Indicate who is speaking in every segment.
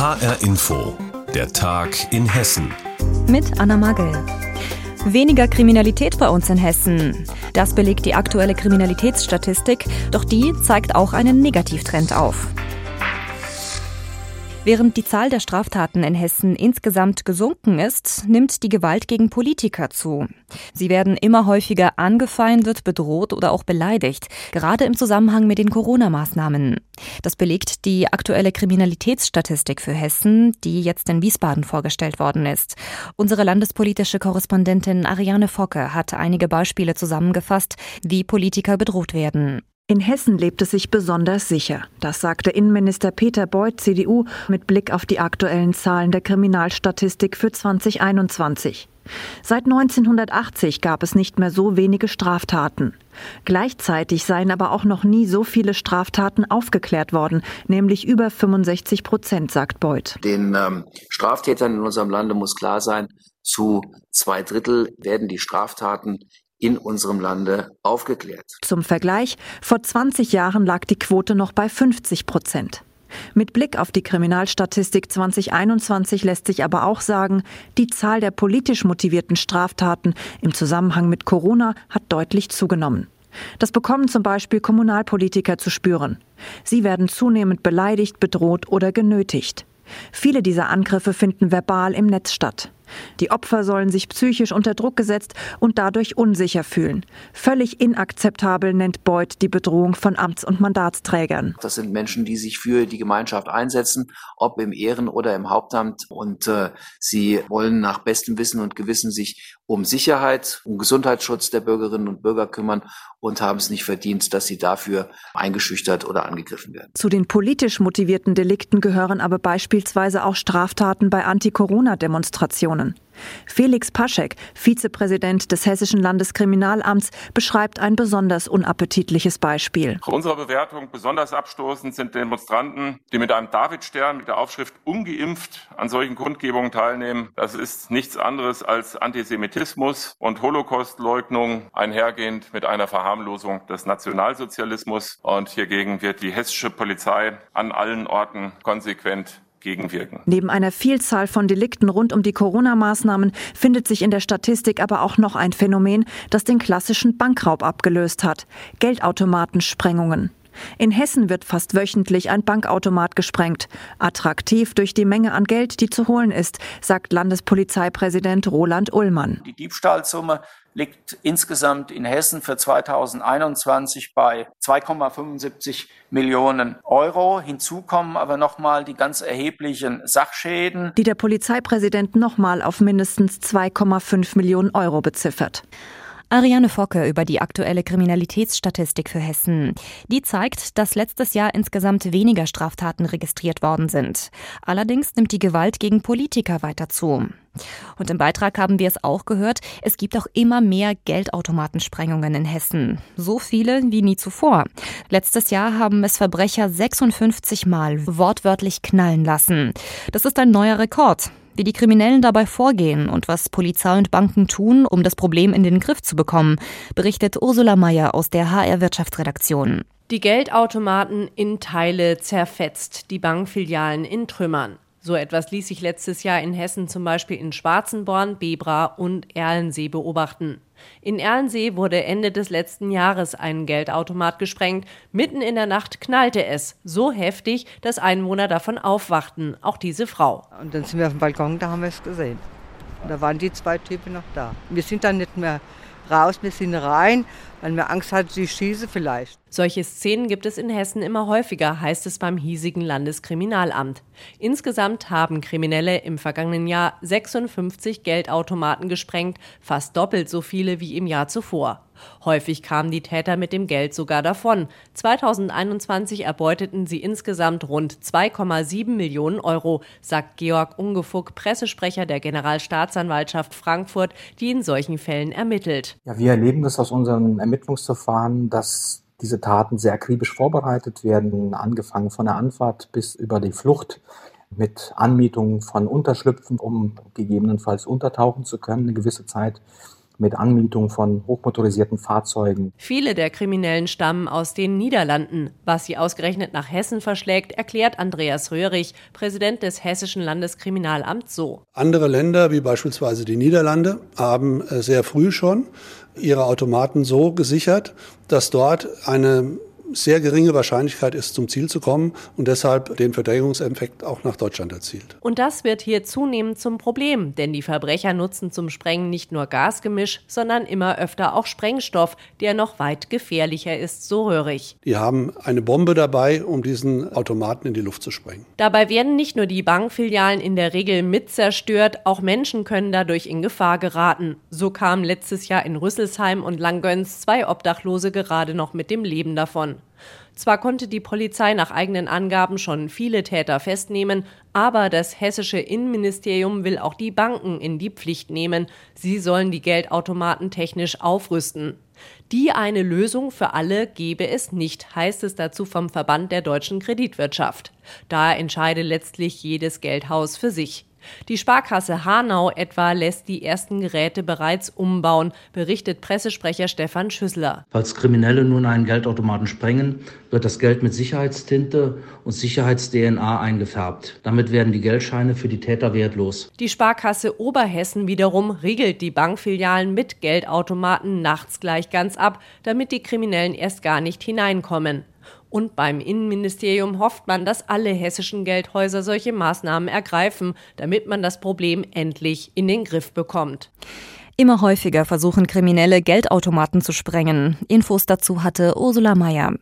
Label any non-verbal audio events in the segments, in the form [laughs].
Speaker 1: HR Info, der Tag in Hessen.
Speaker 2: Mit Anna Magel. Weniger Kriminalität bei uns in Hessen. Das belegt die aktuelle Kriminalitätsstatistik, doch die zeigt auch einen Negativtrend auf. Während die Zahl der Straftaten in Hessen insgesamt gesunken ist, nimmt die Gewalt gegen Politiker zu. Sie werden immer häufiger angefeindet, bedroht oder auch beleidigt, gerade im Zusammenhang mit den Corona-Maßnahmen. Das belegt die aktuelle Kriminalitätsstatistik für Hessen, die jetzt in Wiesbaden vorgestellt worden ist. Unsere landespolitische Korrespondentin Ariane Focke hat einige Beispiele zusammengefasst, wie Politiker bedroht werden.
Speaker 3: In Hessen lebt es sich besonders sicher. Das sagte Innenminister Peter Beuth, CDU, mit Blick auf die aktuellen Zahlen der Kriminalstatistik für 2021. Seit 1980 gab es nicht mehr so wenige Straftaten. Gleichzeitig seien aber auch noch nie so viele Straftaten aufgeklärt worden, nämlich über 65 Prozent, sagt Beuth.
Speaker 4: Den ähm, Straftätern in unserem Lande muss klar sein, zu zwei Drittel werden die Straftaten in unserem Lande aufgeklärt.
Speaker 3: Zum Vergleich, vor 20 Jahren lag die Quote noch bei 50 Prozent. Mit Blick auf die Kriminalstatistik 2021 lässt sich aber auch sagen, die Zahl der politisch motivierten Straftaten im Zusammenhang mit Corona hat deutlich zugenommen. Das bekommen zum Beispiel Kommunalpolitiker zu spüren. Sie werden zunehmend beleidigt, bedroht oder genötigt. Viele dieser Angriffe finden verbal im Netz statt. Die Opfer sollen sich psychisch unter Druck gesetzt und dadurch unsicher fühlen. Völlig inakzeptabel nennt Beuth die Bedrohung von Amts- und Mandatsträgern.
Speaker 4: Das sind Menschen, die sich für die Gemeinschaft einsetzen, ob im Ehren- oder im Hauptamt. Und äh, sie wollen nach bestem Wissen und Gewissen sich um Sicherheit, um Gesundheitsschutz der Bürgerinnen und Bürger kümmern und haben es nicht verdient, dass sie dafür eingeschüchtert oder angegriffen werden.
Speaker 3: Zu den politisch motivierten Delikten gehören aber beispielsweise auch Straftaten bei Anti-Corona-Demonstrationen. Felix Paschek, Vizepräsident des Hessischen Landeskriminalamts, beschreibt ein besonders unappetitliches Beispiel.
Speaker 5: Nach unserer Bewertung besonders abstoßend sind Demonstranten, die mit einem Davidstern mit der Aufschrift ungeimpft an solchen Kundgebungen teilnehmen. Das ist nichts anderes als Antisemitismus und Holocaustleugnung einhergehend mit einer Verharmlosung des Nationalsozialismus. Und hiergegen wird die hessische Polizei an allen Orten konsequent gegenwirken.
Speaker 3: Neben einer Vielzahl von Delikten rund um die Corona-Maßnahmen findet sich in der Statistik aber auch noch ein Phänomen, das den klassischen Bankraub abgelöst hat. Geldautomatensprengungen. In Hessen wird fast wöchentlich ein Bankautomat gesprengt. Attraktiv durch die Menge an Geld, die zu holen ist, sagt Landespolizeipräsident Roland Ullmann.
Speaker 6: Die Diebstahlsumme liegt insgesamt in Hessen für 2021 bei 2,75 Millionen Euro. Hinzu kommen aber nochmal die ganz erheblichen Sachschäden,
Speaker 3: die der Polizeipräsident nochmal auf mindestens 2,5 Millionen Euro beziffert.
Speaker 2: Ariane Focke über die aktuelle Kriminalitätsstatistik für Hessen. Die zeigt, dass letztes Jahr insgesamt weniger Straftaten registriert worden sind. Allerdings nimmt die Gewalt gegen Politiker weiter zu. Und im Beitrag haben wir es auch gehört, es gibt auch immer mehr Geldautomatensprengungen in Hessen. So viele wie nie zuvor. Letztes Jahr haben es Verbrecher 56 Mal wortwörtlich knallen lassen. Das ist ein neuer Rekord. Wie die Kriminellen dabei vorgehen und was Polizei und Banken tun, um das Problem in den Griff zu bekommen, berichtet Ursula Mayer aus der HR Wirtschaftsredaktion.
Speaker 7: Die Geldautomaten in Teile zerfetzt, die Bankfilialen in Trümmern. So etwas ließ sich letztes Jahr in Hessen zum Beispiel in Schwarzenborn, Bebra und Erlensee beobachten. In Erlensee wurde Ende des letzten Jahres ein Geldautomat gesprengt. Mitten in der Nacht knallte es. So heftig, dass Einwohner davon aufwachten. Auch diese Frau.
Speaker 8: Und dann sind wir auf dem Balkon, da haben wir es gesehen. Da waren die zwei Typen noch da. Wir sind dann nicht mehr raus, wir sind rein, weil wir Angst hatten, sie schieße vielleicht.
Speaker 7: Solche Szenen gibt es in Hessen immer häufiger, heißt es beim hiesigen Landeskriminalamt. Insgesamt haben Kriminelle im vergangenen Jahr 56 Geldautomaten gesprengt, fast doppelt so viele wie im Jahr zuvor. Häufig kamen die Täter mit dem Geld sogar davon. 2021 erbeuteten sie insgesamt rund 2,7 Millionen Euro, sagt Georg Ungefuck, Pressesprecher der Generalstaatsanwaltschaft Frankfurt, die in solchen Fällen ermittelt.
Speaker 9: Ja, wir erleben das aus unseren Ermittlungsverfahren, dass diese Taten sehr akribisch vorbereitet werden, angefangen von der Anfahrt bis über die Flucht mit Anmietung von Unterschlüpfen, um gegebenenfalls untertauchen zu können, eine gewisse Zeit mit Anmietung von hochmotorisierten Fahrzeugen.
Speaker 7: Viele der Kriminellen stammen aus den Niederlanden. Was sie ausgerechnet nach Hessen verschlägt, erklärt Andreas Röhrig, Präsident des Hessischen Landeskriminalamts so.
Speaker 10: Andere Länder, wie beispielsweise die Niederlande, haben äh, sehr früh schon ihre Automaten so gesichert, dass dort eine sehr geringe Wahrscheinlichkeit ist, zum Ziel zu kommen und deshalb den Verdrängungseffekt auch nach Deutschland erzielt.
Speaker 7: Und das wird hier zunehmend zum Problem, denn die Verbrecher nutzen zum Sprengen nicht nur Gasgemisch, sondern immer öfter auch Sprengstoff, der noch weit gefährlicher ist, so hörig.
Speaker 10: Die haben eine Bombe dabei, um diesen Automaten in die Luft zu sprengen.
Speaker 7: Dabei werden nicht nur die Bankfilialen in der Regel mit zerstört, auch Menschen können dadurch in Gefahr geraten. So kamen letztes Jahr in Rüsselsheim und Langgöns zwei Obdachlose gerade noch mit dem Leben davon. Zwar konnte die Polizei nach eigenen Angaben schon viele Täter festnehmen, aber das hessische Innenministerium will auch die Banken in die Pflicht nehmen. Sie sollen die Geldautomaten technisch aufrüsten. Die eine Lösung für alle gebe es nicht, heißt es dazu vom Verband der deutschen Kreditwirtschaft. Da entscheide letztlich jedes Geldhaus für sich. Die Sparkasse Hanau etwa lässt die ersten Geräte bereits umbauen, berichtet Pressesprecher Stefan Schüssler.
Speaker 11: Falls Kriminelle nun einen Geldautomaten sprengen, wird das Geld mit Sicherheitstinte und Sicherheits-DNA eingefärbt. Damit werden die Geldscheine für die Täter wertlos.
Speaker 7: Die Sparkasse Oberhessen wiederum riegelt die Bankfilialen mit Geldautomaten nachts gleich ganz ab, damit die Kriminellen erst gar nicht hineinkommen. Und beim Innenministerium hofft man, dass alle hessischen Geldhäuser solche Maßnahmen ergreifen, damit man das Problem endlich in den Griff bekommt.
Speaker 2: Immer häufiger versuchen Kriminelle Geldautomaten zu sprengen. Infos dazu hatte Ursula Mayer.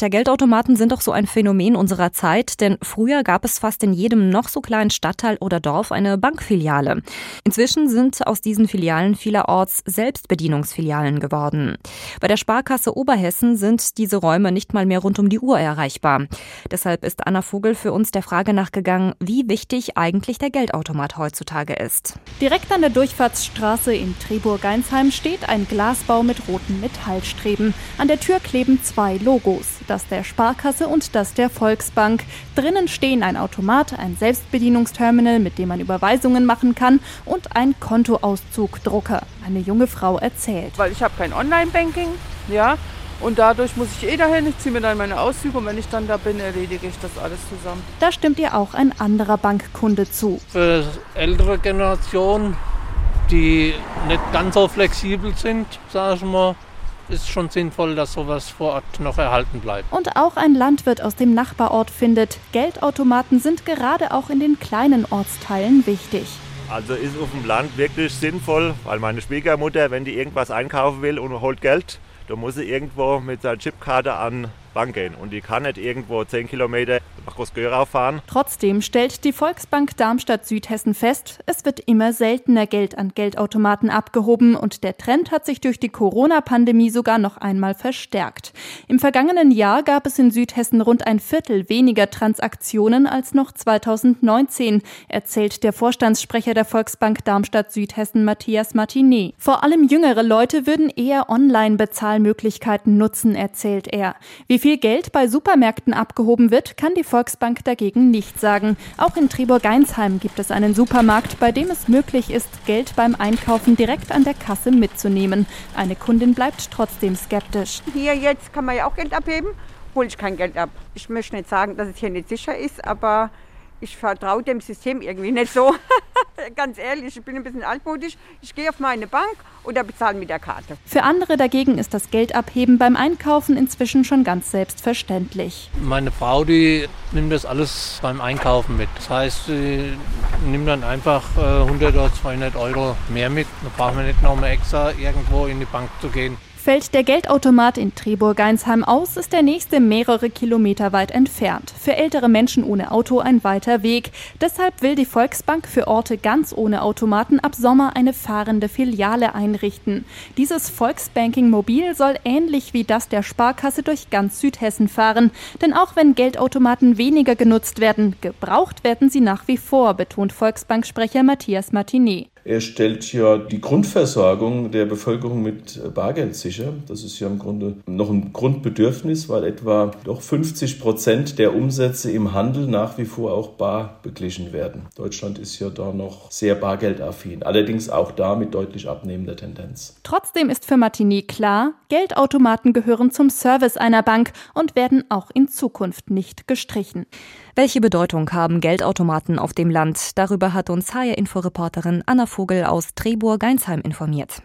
Speaker 2: Tja, Geldautomaten sind doch so ein Phänomen unserer Zeit, denn früher gab es fast in jedem noch so kleinen Stadtteil oder Dorf eine Bankfiliale. Inzwischen sind aus diesen Filialen vielerorts Selbstbedienungsfilialen geworden. Bei der Sparkasse Oberhessen sind diese Räume nicht mal mehr rund um die Uhr erreichbar. Deshalb ist Anna Vogel für uns der Frage nachgegangen, wie wichtig eigentlich der Geldautomat heutzutage ist.
Speaker 12: Direkt an der Durchfahrtsstraße in Triburg-Geinsheim steht ein Glasbau mit roten Metallstreben. An der Tür kleben zwei Logos das der Sparkasse und das der Volksbank. Drinnen stehen ein Automat, ein Selbstbedienungsterminal, mit dem man Überweisungen machen kann und ein Kontoauszugdrucker. Eine junge Frau erzählt.
Speaker 13: Weil ich habe kein Online-Banking, ja, und dadurch muss ich eh dahin. Ich ziehe mir dann meine Auszüge und wenn ich dann da bin, erledige ich das alles zusammen.
Speaker 12: Da stimmt ihr auch ein anderer Bankkunde zu.
Speaker 14: Für ältere Generationen, die nicht ganz so flexibel sind, sage ich mal, ist schon sinnvoll, dass sowas vor Ort noch erhalten bleibt.
Speaker 12: Und auch ein Landwirt aus dem Nachbarort findet, Geldautomaten sind gerade auch in den kleinen Ortsteilen wichtig.
Speaker 15: Also ist auf dem Land wirklich sinnvoll, weil meine Schwiegermutter, wenn die irgendwas einkaufen will und holt Geld, dann muss sie irgendwo mit seiner Chipkarte an Bank gehen und die kann nicht irgendwo 10 Kilometer nach Groß-Görau fahren.
Speaker 12: Trotzdem stellt die Volksbank Darmstadt Südhessen fest, es wird immer seltener Geld an Geldautomaten abgehoben und der Trend hat sich durch die Corona-Pandemie sogar noch einmal verstärkt. Im vergangenen Jahr gab es in Südhessen rund ein Viertel weniger Transaktionen als noch 2019, erzählt der Vorstandssprecher der Volksbank Darmstadt Südhessen Matthias Martinet. Vor allem jüngere Leute würden eher Online-Bezahlmöglichkeiten nutzen, erzählt er. Wie viel Geld bei Supermärkten abgehoben wird, kann die Volksbank dagegen nicht sagen. Auch in Triburg-Geinsheim gibt es einen Supermarkt, bei dem es möglich ist, Geld beim Einkaufen direkt an der Kasse mitzunehmen. Eine Kundin bleibt trotzdem skeptisch.
Speaker 16: Hier jetzt kann man ja auch Geld abheben, hole ich kein Geld ab. Ich möchte nicht sagen, dass es hier nicht sicher ist, aber ich vertraue dem System irgendwie nicht so. [laughs] Ganz ehrlich, ich bin ein bisschen altmodisch. Ich gehe auf meine Bank oder bezahle mit der Karte.
Speaker 12: Für andere dagegen ist das Geldabheben beim Einkaufen inzwischen schon ganz selbstverständlich.
Speaker 14: Meine Frau, die nimmt das alles beim Einkaufen mit. Das heißt, sie nimmt dann einfach 100 äh, oder 200 Euro mehr mit. Da brauchen wir nicht noch mal extra irgendwo in die Bank zu gehen.
Speaker 12: Fällt der Geldautomat in Triburg-Geinsheim aus, ist der nächste mehrere Kilometer weit entfernt. Für ältere Menschen ohne Auto ein weiter Weg. Deshalb will die Volksbank für Orte ganz ohne Automaten ab Sommer eine fahrende Filiale einrichten. Dieses Volksbanking Mobil soll ähnlich wie das der Sparkasse durch ganz Südhessen fahren. Denn auch wenn Geldautomaten weniger genutzt werden, gebraucht werden sie nach wie vor, betont Volksbanksprecher Matthias Martinet.
Speaker 17: Er stellt ja die Grundversorgung der Bevölkerung mit Bargeld sicher. Das ist ja im Grunde noch ein Grundbedürfnis, weil etwa doch 50 Prozent der Umsätze im Handel nach wie vor auch bar beglichen werden. Deutschland ist ja da noch sehr bargeldaffin, allerdings auch da mit deutlich abnehmender Tendenz.
Speaker 12: Trotzdem ist für Martini klar, Geldautomaten gehören zum Service einer Bank und werden auch in Zukunft nicht gestrichen.
Speaker 2: Welche Bedeutung haben Geldautomaten auf dem Land? Darüber hat uns HR-Info-Reporterin Anna Vogel aus Trebur-Geinsheim informiert.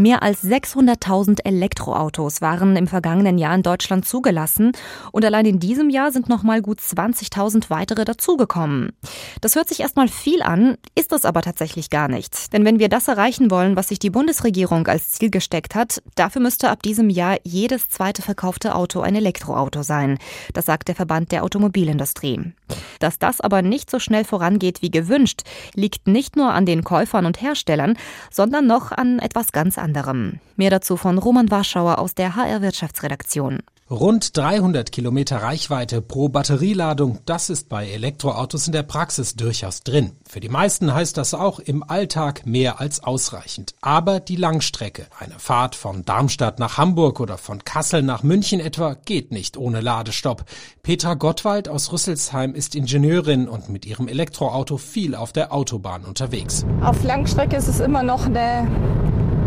Speaker 2: Mehr als 600.000 Elektroautos waren im vergangenen Jahr in Deutschland zugelassen und allein in diesem Jahr sind noch mal gut 20.000 weitere dazugekommen. Das hört sich erstmal viel an, ist es aber tatsächlich gar nicht. Denn wenn wir das erreichen wollen, was sich die Bundesregierung als Ziel gesteckt hat, dafür müsste ab diesem Jahr jedes zweite verkaufte Auto ein Elektroauto sein. Das sagt der Verband der Automobilindustrie. Dass das aber nicht so schnell vorangeht wie gewünscht, liegt nicht nur an den Käufern und Herstellern, sondern noch an etwas ganz anderem anderem. Mehr dazu von Roman Warschauer aus der HR Wirtschaftsredaktion.
Speaker 18: Rund 300 Kilometer Reichweite pro Batterieladung, das ist bei Elektroautos in der Praxis durchaus drin. Für die meisten heißt das auch im Alltag mehr als ausreichend. Aber die Langstrecke, eine Fahrt von Darmstadt nach Hamburg oder von Kassel nach München etwa, geht nicht ohne Ladestopp. Petra Gottwald aus Rüsselsheim ist Ingenieurin und mit ihrem Elektroauto viel auf der Autobahn unterwegs.
Speaker 19: Auf Langstrecke ist es immer noch eine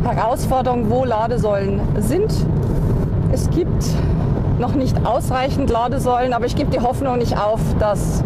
Speaker 19: Herausforderung, wo Ladesäulen sind. Es gibt noch nicht ausreichend Ladesäulen, aber ich gebe die Hoffnung nicht auf, dass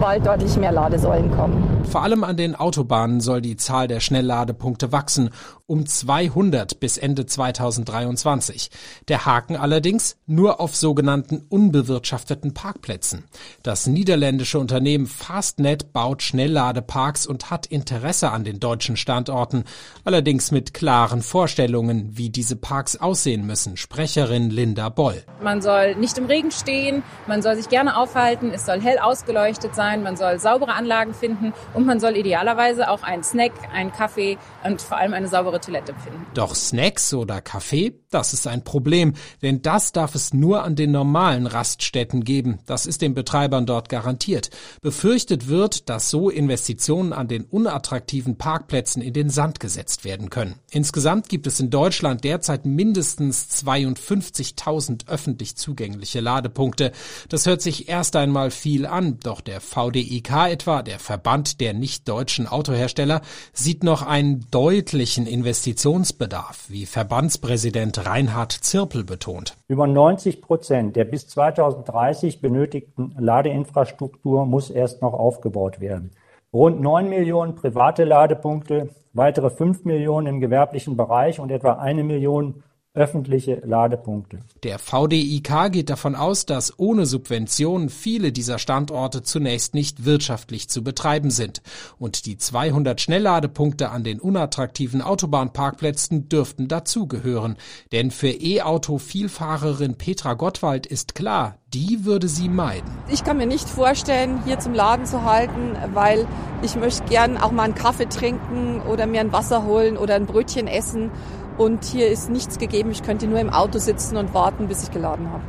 Speaker 19: bald deutlich mehr Ladesäulen kommen.
Speaker 18: Vor allem an den Autobahnen soll die Zahl der Schnellladepunkte wachsen, um 200 bis Ende 2023. Der Haken allerdings nur auf sogenannten unbewirtschafteten Parkplätzen. Das niederländische Unternehmen Fastnet baut Schnellladeparks und hat Interesse an den deutschen Standorten, allerdings mit klaren Vorstellungen, wie diese Parks aussehen müssen. Sprecherin Linda Boll.
Speaker 20: Man soll nicht im Regen stehen, man soll sich gerne aufhalten, es soll hell ausgeleuchtet sein, man soll saubere Anlagen finden und man soll idealerweise auch einen Snack, einen Kaffee und vor allem eine saubere Toilette finden.
Speaker 18: Doch Snacks oder Kaffee, das ist ein Problem, denn das darf es nur an den normalen Raststätten geben. Das ist den Betreibern dort garantiert. Befürchtet wird, dass so Investitionen an den unattraktiven Parkplätzen in den Sand gesetzt werden können. Insgesamt gibt es in Deutschland derzeit mindestens 52.000 öffentlich zugängliche Ladepunkte. Das hört sich erst einmal viel an, doch der VDIK etwa, der Verband der nicht-deutschen Autohersteller, sieht noch einen deutlichen Investitionsbedarf, wie Verbandspräsident Reinhard Zirpel betont.
Speaker 21: Über 90 Prozent der bis 2030 benötigten Ladeinfrastruktur muss erst noch aufgebaut werden. Rund 9 Millionen private Ladepunkte, weitere 5 Millionen im gewerblichen Bereich und etwa eine Million öffentliche Ladepunkte.
Speaker 18: Der VDIK geht davon aus, dass ohne Subventionen viele dieser Standorte zunächst nicht wirtschaftlich zu betreiben sind. Und die 200 Schnellladepunkte an den unattraktiven Autobahnparkplätzen dürften dazugehören. Denn für E-Auto-Vielfahrerin Petra Gottwald ist klar, die würde sie meiden.
Speaker 19: Ich kann mir nicht vorstellen, hier zum Laden zu halten, weil ich möchte gern auch mal einen Kaffee trinken oder mir ein Wasser holen oder ein Brötchen essen. Und hier ist nichts gegeben. Ich könnte nur im Auto sitzen und warten, bis ich geladen habe.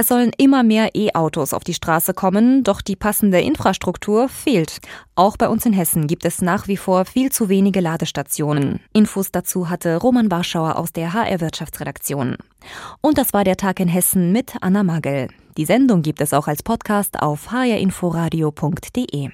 Speaker 2: Es sollen immer mehr E-Autos auf die Straße kommen, doch die passende Infrastruktur fehlt. Auch bei uns in Hessen gibt es nach wie vor viel zu wenige Ladestationen. Infos dazu hatte Roman Warschauer aus der HR Wirtschaftsredaktion. Und das war der Tag in Hessen mit Anna Magel. Die Sendung gibt es auch als Podcast auf hrinforadio.de.